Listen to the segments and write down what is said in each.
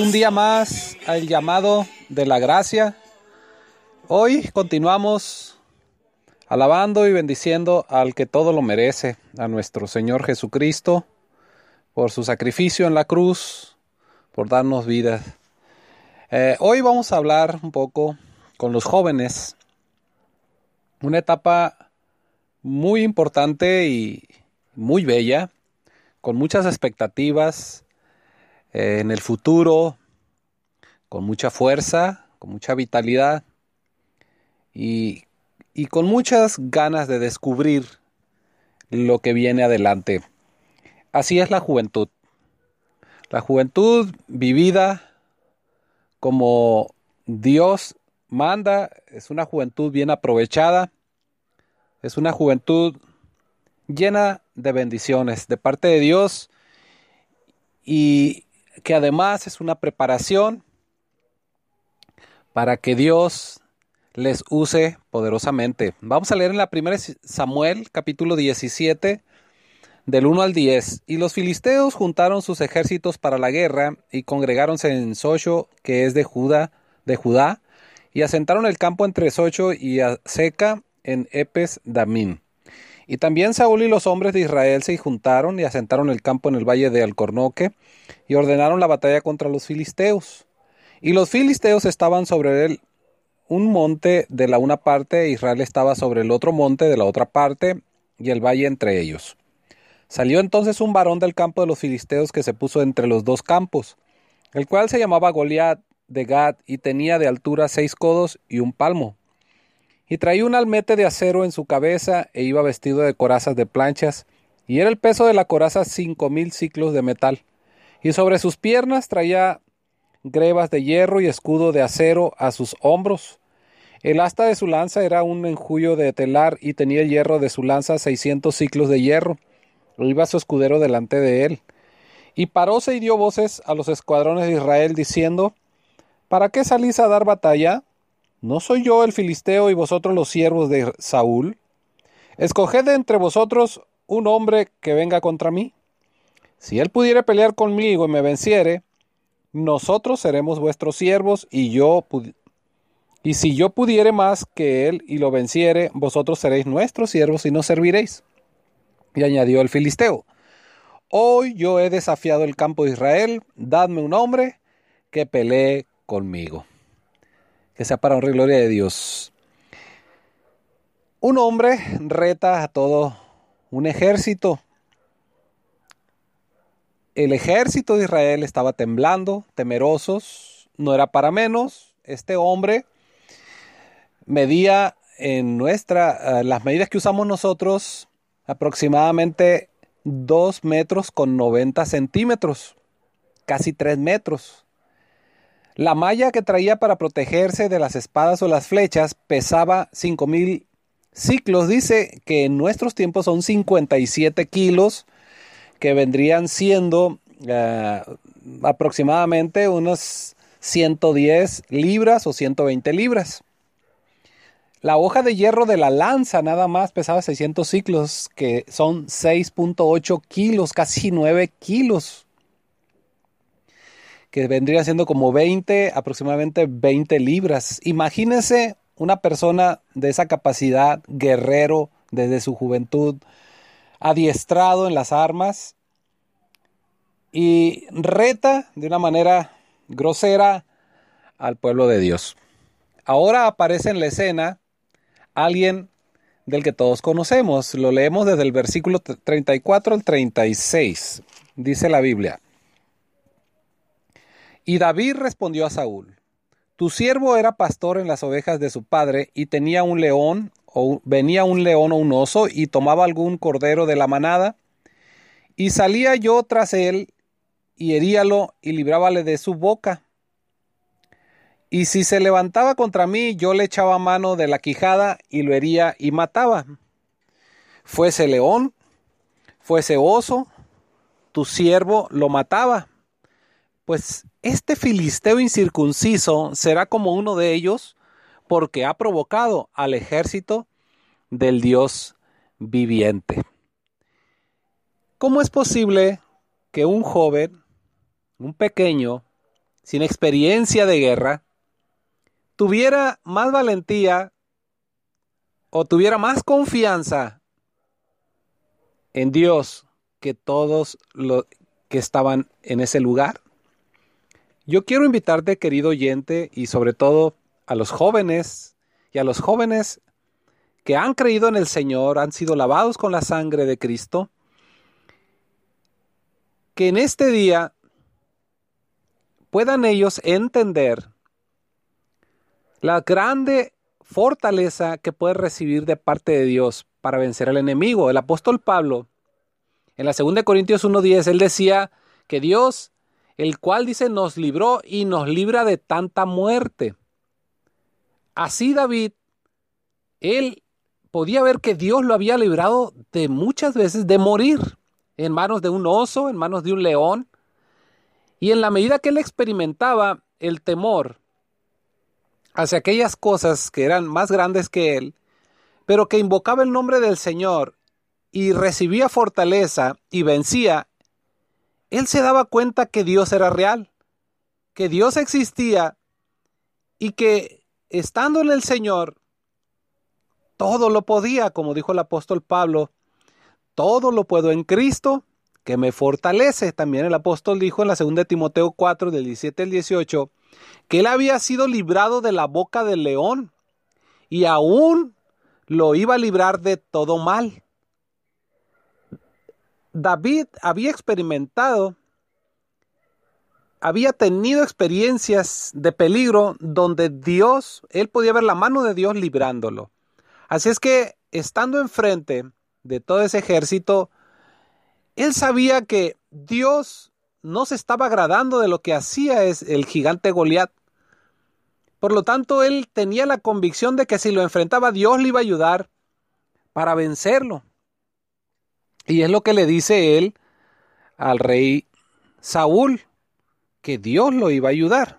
Un día más al llamado de la gracia. Hoy continuamos alabando y bendiciendo al que todo lo merece, a nuestro Señor Jesucristo, por su sacrificio en la cruz, por darnos vida. Eh, hoy vamos a hablar un poco con los jóvenes, una etapa muy importante y muy bella, con muchas expectativas eh, en el futuro, con mucha fuerza, con mucha vitalidad y, y con muchas ganas de descubrir lo que viene adelante. Así es la juventud. La juventud vivida como Dios manda es una juventud bien aprovechada, es una juventud llena de bendiciones de parte de Dios y que además es una preparación para que Dios les use poderosamente. Vamos a leer en la primera Samuel capítulo 17 del 1 al 10. Y los filisteos juntaron sus ejércitos para la guerra y congregáronse en Socho, que es de Judá, de Judá, y asentaron el campo entre Socho y Seca en Epes Damín. Y también Saúl y los hombres de Israel se juntaron y asentaron el campo en el valle de Alcornoque y ordenaron la batalla contra los filisteos. Y los filisteos estaban sobre él un monte de la una parte, e Israel estaba sobre el otro monte de la otra parte, y el valle entre ellos. Salió entonces un varón del campo de los filisteos que se puso entre los dos campos, el cual se llamaba Goliat de Gad y tenía de altura seis codos y un palmo. Y traía un almete de acero en su cabeza e iba vestido de corazas de planchas, y era el peso de la coraza cinco mil ciclos de metal. Y sobre sus piernas traía grebas de hierro y escudo de acero a sus hombros. El asta de su lanza era un enjullo de telar y tenía el hierro de su lanza seiscientos ciclos de hierro. Iba su escudero delante de él. Y paróse y dio voces a los escuadrones de Israel diciendo, ¿Para qué salís a dar batalla? ¿No soy yo el filisteo y vosotros los siervos de Saúl? Escoged entre vosotros un hombre que venga contra mí. Si él pudiere pelear conmigo y me venciere, nosotros seremos vuestros siervos y yo y si yo pudiere más que él y lo venciere, vosotros seréis nuestros siervos y nos serviréis. Y añadió el filisteo, Hoy yo he desafiado el campo de Israel, dadme un hombre que pelee conmigo. Que sea para honrar y gloria de Dios. Un hombre reta a todo un ejército. El ejército de Israel estaba temblando, temerosos, no era para menos. Este hombre medía en nuestra, eh, las medidas que usamos nosotros, aproximadamente 2 metros con 90 centímetros, casi 3 metros. La malla que traía para protegerse de las espadas o las flechas pesaba 5000 ciclos. Dice que en nuestros tiempos son 57 kilos, que vendrían siendo uh, aproximadamente unos 110 libras o 120 libras. La hoja de hierro de la lanza nada más pesaba 600 ciclos, que son 6.8 kilos, casi 9 kilos. Que vendría siendo como 20, aproximadamente 20 libras. Imagínense una persona de esa capacidad, guerrero desde su juventud, adiestrado en las armas y reta de una manera grosera al pueblo de Dios. Ahora aparece en la escena alguien del que todos conocemos. Lo leemos desde el versículo 34 al 36. Dice la Biblia. Y David respondió a Saúl, Tu siervo era pastor en las ovejas de su padre y tenía un león, o venía un león o un oso y tomaba algún cordero de la manada, y salía yo tras él y heríalo y librábale de su boca y si se levantaba contra mí, yo le echaba mano de la quijada y lo hería y mataba. Fuese león, fuese oso, tu siervo lo mataba. Pues este filisteo incircunciso será como uno de ellos, porque ha provocado al ejército del Dios viviente. ¿Cómo es posible que un joven, un pequeño, sin experiencia de guerra, tuviera más valentía o tuviera más confianza en Dios que todos los que estaban en ese lugar? Yo quiero invitarte, querido oyente, y sobre todo a los jóvenes y a los jóvenes que han creído en el Señor, han sido lavados con la sangre de Cristo, que en este día puedan ellos entender la grande fortaleza que puede recibir de parte de Dios para vencer al enemigo. El apóstol Pablo, en la 2 Corintios 1.10, él decía que Dios, el cual dice, nos libró y nos libra de tanta muerte. Así David, él podía ver que Dios lo había librado de muchas veces de morir en manos de un oso, en manos de un león. Y en la medida que él experimentaba el temor hacia aquellas cosas que eran más grandes que él, pero que invocaba el nombre del Señor y recibía fortaleza y vencía, él se daba cuenta que Dios era real, que Dios existía y que estando en el Señor, todo lo podía, como dijo el apóstol Pablo, todo lo puedo en Cristo que me fortalece. También el apóstol dijo en la segunda de Timoteo 4 del 17 al 18 que él había sido librado de la boca del león y aún lo iba a librar de todo mal. David había experimentado, había tenido experiencias de peligro donde Dios, él podía ver la mano de Dios librándolo. Así es que, estando enfrente de todo ese ejército, él sabía que Dios no se estaba agradando de lo que hacía el gigante Goliat. Por lo tanto, él tenía la convicción de que si lo enfrentaba, Dios le iba a ayudar para vencerlo. Y es lo que le dice él al rey Saúl, que Dios lo iba a ayudar.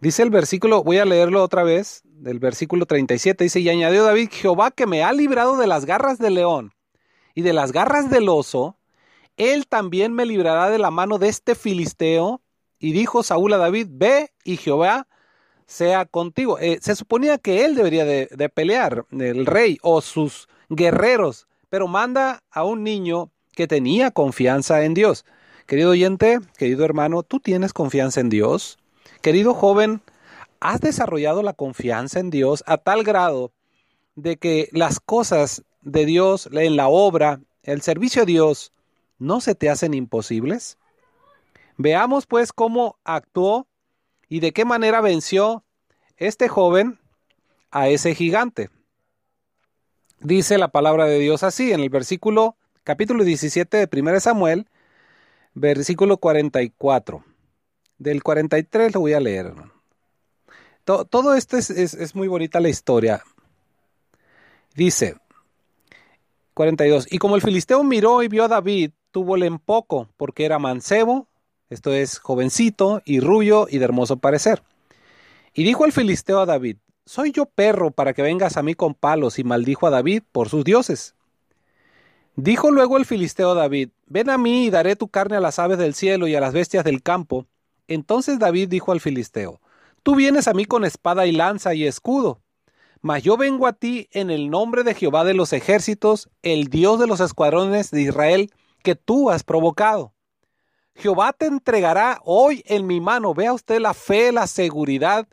Dice el versículo, voy a leerlo otra vez, del versículo 37, dice, y añadió David, Jehová que me ha librado de las garras del león y de las garras del oso, él también me librará de la mano de este filisteo. Y dijo Saúl a David, ve y Jehová sea contigo. Eh, se suponía que él debería de, de pelear, el rey o sus guerreros, pero manda a un niño que tenía confianza en Dios. Querido oyente, querido hermano, ¿tú tienes confianza en Dios? Querido joven, has desarrollado la confianza en Dios a tal grado de que las cosas de Dios, en la obra, el servicio a Dios, no se te hacen imposibles? Veamos pues cómo actuó y de qué manera venció este joven a ese gigante. Dice la palabra de Dios así en el versículo capítulo 17 de 1 Samuel, versículo 44. Del 43 lo voy a leer, todo, esto es, muy bonita la historia. Dice 42. Y como el filisteo miró y vio a David, túvole en poco, porque era mancebo, esto es jovencito y rubio y de hermoso parecer. Y dijo el filisteo a David, ¿soy yo perro para que vengas a mí con palos? Y maldijo a David por sus dioses. Dijo luego el filisteo David, ven a mí y daré tu carne a las aves del cielo y a las bestias del campo. Entonces David dijo al filisteo, Tú vienes a mí con espada y lanza y escudo, mas yo vengo a ti en el nombre de Jehová de los ejércitos, el Dios de los escuadrones de Israel, que tú has provocado. Jehová te entregará hoy en mi mano. Vea usted la fe, la seguridad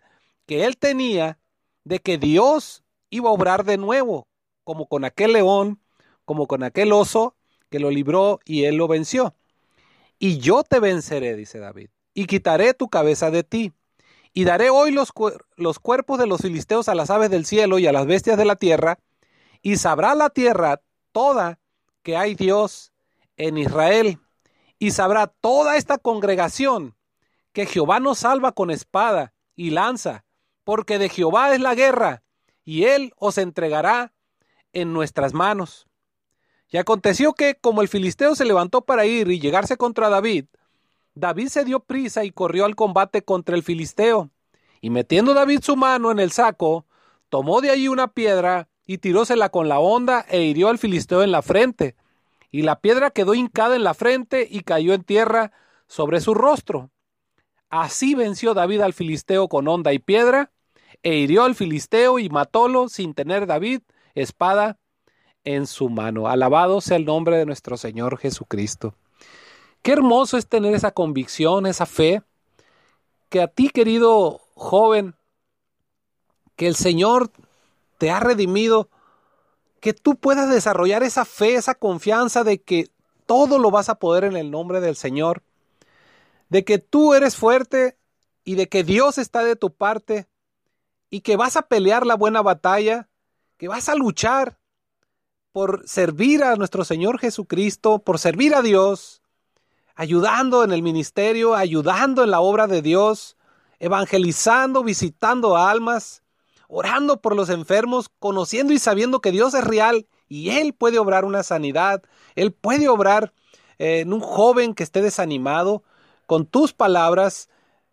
que él tenía de que Dios iba a obrar de nuevo, como con aquel león, como con aquel oso que lo libró y él lo venció. Y yo te venceré, dice David, y quitaré tu cabeza de ti y daré hoy los, los cuerpos de los filisteos a las aves del cielo y a las bestias de la tierra, y sabrá la tierra toda que hay Dios en Israel, y sabrá toda esta congregación que Jehová nos salva con espada y lanza, porque de Jehová es la guerra, y él os entregará en nuestras manos. Y aconteció que, como el filisteo se levantó para ir y llegarse contra David, David se dio prisa y corrió al combate contra el filisteo. Y metiendo David su mano en el saco, tomó de allí una piedra y tirósela con la honda e hirió al filisteo en la frente. y la piedra quedó hincada en la frente y cayó en tierra sobre su rostro. Así venció David al filisteo con honda y piedra, e hirió al filisteo y matólo sin tener David espada en su mano. Alabado sea el nombre de nuestro Señor Jesucristo. Qué hermoso es tener esa convicción, esa fe, que a ti, querido joven, que el Señor te ha redimido, que tú puedas desarrollar esa fe, esa confianza de que todo lo vas a poder en el nombre del Señor, de que tú eres fuerte y de que Dios está de tu parte y que vas a pelear la buena batalla, que vas a luchar por servir a nuestro Señor Jesucristo, por servir a Dios, ayudando en el ministerio, ayudando en la obra de Dios, evangelizando, visitando almas, orando por los enfermos, conociendo y sabiendo que Dios es real y Él puede obrar una sanidad, Él puede obrar eh, en un joven que esté desanimado con tus palabras,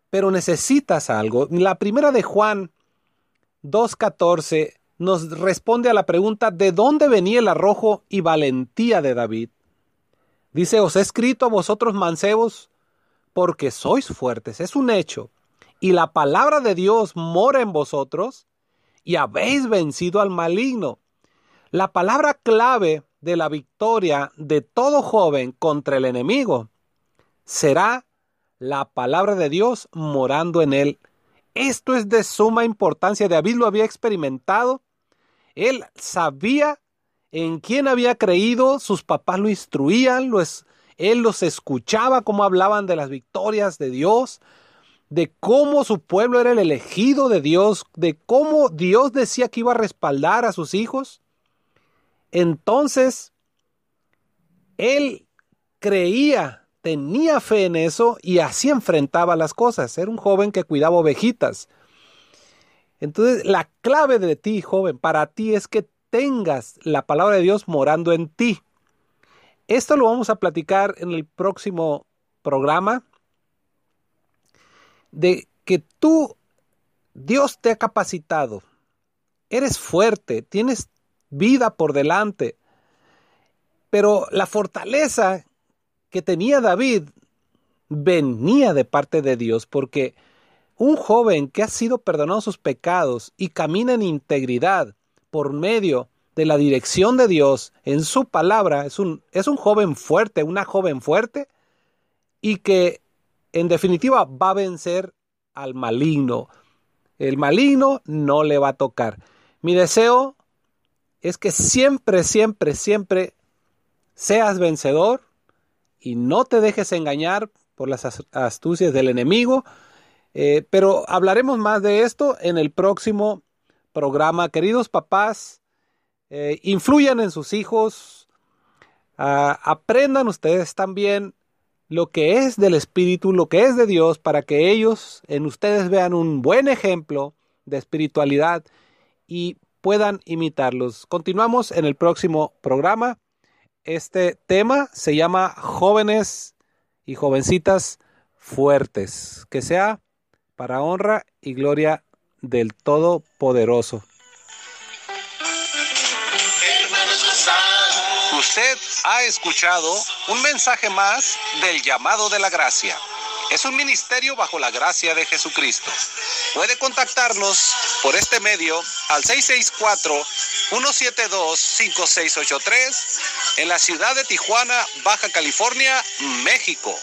pero necesitas algo. La primera de Juan 2.14 nos responde a la pregunta ¿de dónde venía el arrojo y valentía de David? Dice, os he escrito a vosotros mancebos porque sois fuertes, es un hecho, y la palabra de Dios mora en vosotros y habéis vencido al maligno. La palabra clave de la victoria de todo joven contra el enemigo será la palabra de Dios morando en él. Esto es de suma importancia. David lo había experimentado él sabía en quién había creído, sus papás lo instruían, él los escuchaba cómo hablaban de las victorias de Dios, de cómo su pueblo era el elegido de Dios, de cómo Dios decía que iba a respaldar a sus hijos. Entonces, él creía, tenía fe en eso y así enfrentaba las cosas. Era un joven que cuidaba ovejitas. Entonces, la clave de ti, joven, para ti es que tengas la palabra de Dios morando en ti. Esto lo vamos a platicar en el próximo programa. De que tú, Dios te ha capacitado. Eres fuerte, tienes vida por delante. Pero la fortaleza que tenía David venía de parte de Dios porque un joven que ha sido perdonado sus pecados y camina en integridad por medio de la dirección de Dios en su palabra, es un, es un joven fuerte, una joven fuerte, y que en definitiva va a vencer al maligno. El maligno no le va a tocar. Mi deseo es que siempre, siempre, siempre seas vencedor y no te dejes engañar por las astucias del enemigo, eh, pero hablaremos más de esto en el próximo programa. Queridos papás, eh, influyan en sus hijos, ah, aprendan ustedes también lo que es del Espíritu, lo que es de Dios, para que ellos en ustedes vean un buen ejemplo de espiritualidad y puedan imitarlos. Continuamos en el próximo programa. Este tema se llama jóvenes y jovencitas fuertes. Que sea para honra y gloria del Todopoderoso. Usted ha escuchado un mensaje más del llamado de la gracia. Es un ministerio bajo la gracia de Jesucristo. Puede contactarnos por este medio al 664-172-5683 en la ciudad de Tijuana, Baja California, México.